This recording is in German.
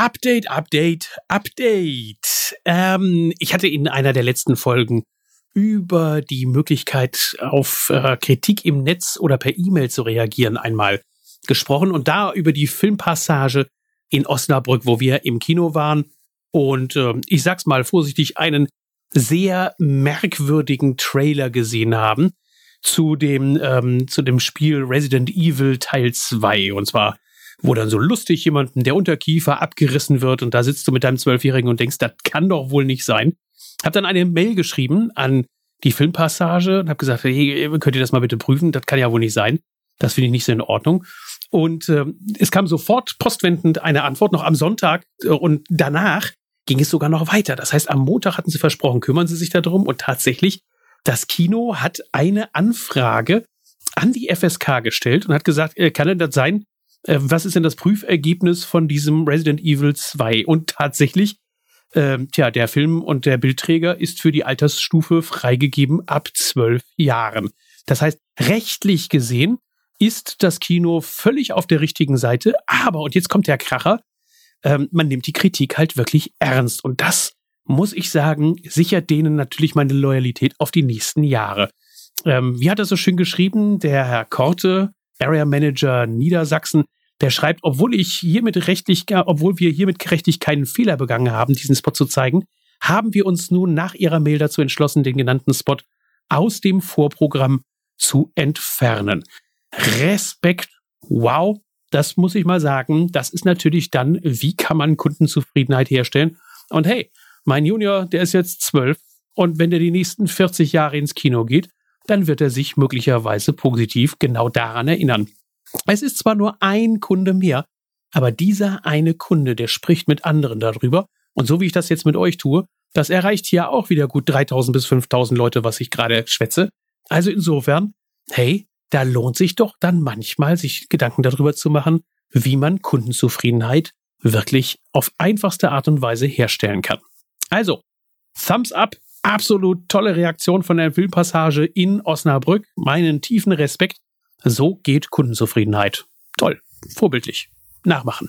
Update, Update, Update. Ähm, ich hatte in einer der letzten Folgen über die Möglichkeit auf äh, Kritik im Netz oder per E-Mail zu reagieren einmal gesprochen und da über die Filmpassage in Osnabrück, wo wir im Kino waren und äh, ich sag's mal vorsichtig, einen sehr merkwürdigen Trailer gesehen haben zu dem, ähm, zu dem Spiel Resident Evil Teil 2. Und zwar, wo dann so lustig jemanden der Unterkiefer abgerissen wird und da sitzt du mit deinem Zwölfjährigen und denkst, das kann doch wohl nicht sein. Hab dann eine Mail geschrieben an die Filmpassage und hab gesagt, hey, könnt ihr das mal bitte prüfen? Das kann ja wohl nicht sein. Das finde ich nicht so in Ordnung. Und äh, es kam sofort postwendend eine Antwort, noch am Sonntag. Äh, und danach ging es sogar noch weiter. Das heißt, am Montag hatten sie versprochen, kümmern sie sich darum. Und tatsächlich, das Kino hat eine Anfrage an die FSK gestellt und hat gesagt, äh, kann denn das sein? Äh, was ist denn das Prüfergebnis von diesem Resident Evil 2? Und tatsächlich, äh, tja, der Film und der Bildträger ist für die Altersstufe freigegeben ab zwölf Jahren. Das heißt, rechtlich gesehen ist das Kino völlig auf der richtigen Seite. Aber, und jetzt kommt der Kracher, ähm, man nimmt die Kritik halt wirklich ernst. Und das, muss ich sagen, sichert denen natürlich meine Loyalität auf die nächsten Jahre. Ähm, wie hat er so schön geschrieben? Der Herr Korte, Area Manager Niedersachsen, der schreibt, obwohl ich hiermit rechtlich, obwohl wir hiermit gerechtig keinen Fehler begangen haben, diesen Spot zu zeigen, haben wir uns nun nach ihrer Mail dazu entschlossen, den genannten Spot aus dem Vorprogramm zu entfernen. Respekt, wow, das muss ich mal sagen. Das ist natürlich dann, wie kann man Kundenzufriedenheit herstellen? Und hey, mein Junior, der ist jetzt zwölf und wenn der die nächsten 40 Jahre ins Kino geht, dann wird er sich möglicherweise positiv genau daran erinnern. Es ist zwar nur ein Kunde mehr, aber dieser eine Kunde, der spricht mit anderen darüber. Und so wie ich das jetzt mit euch tue, das erreicht hier auch wieder gut 3000 bis 5000 Leute, was ich gerade schwätze. Also insofern, hey, da lohnt sich doch dann manchmal, sich Gedanken darüber zu machen, wie man Kundenzufriedenheit wirklich auf einfachste Art und Weise herstellen kann. Also, Thumbs up, absolut tolle Reaktion von der Filmpassage in Osnabrück. Meinen tiefen Respekt. So geht Kundenzufriedenheit. Toll, vorbildlich. Nachmachen.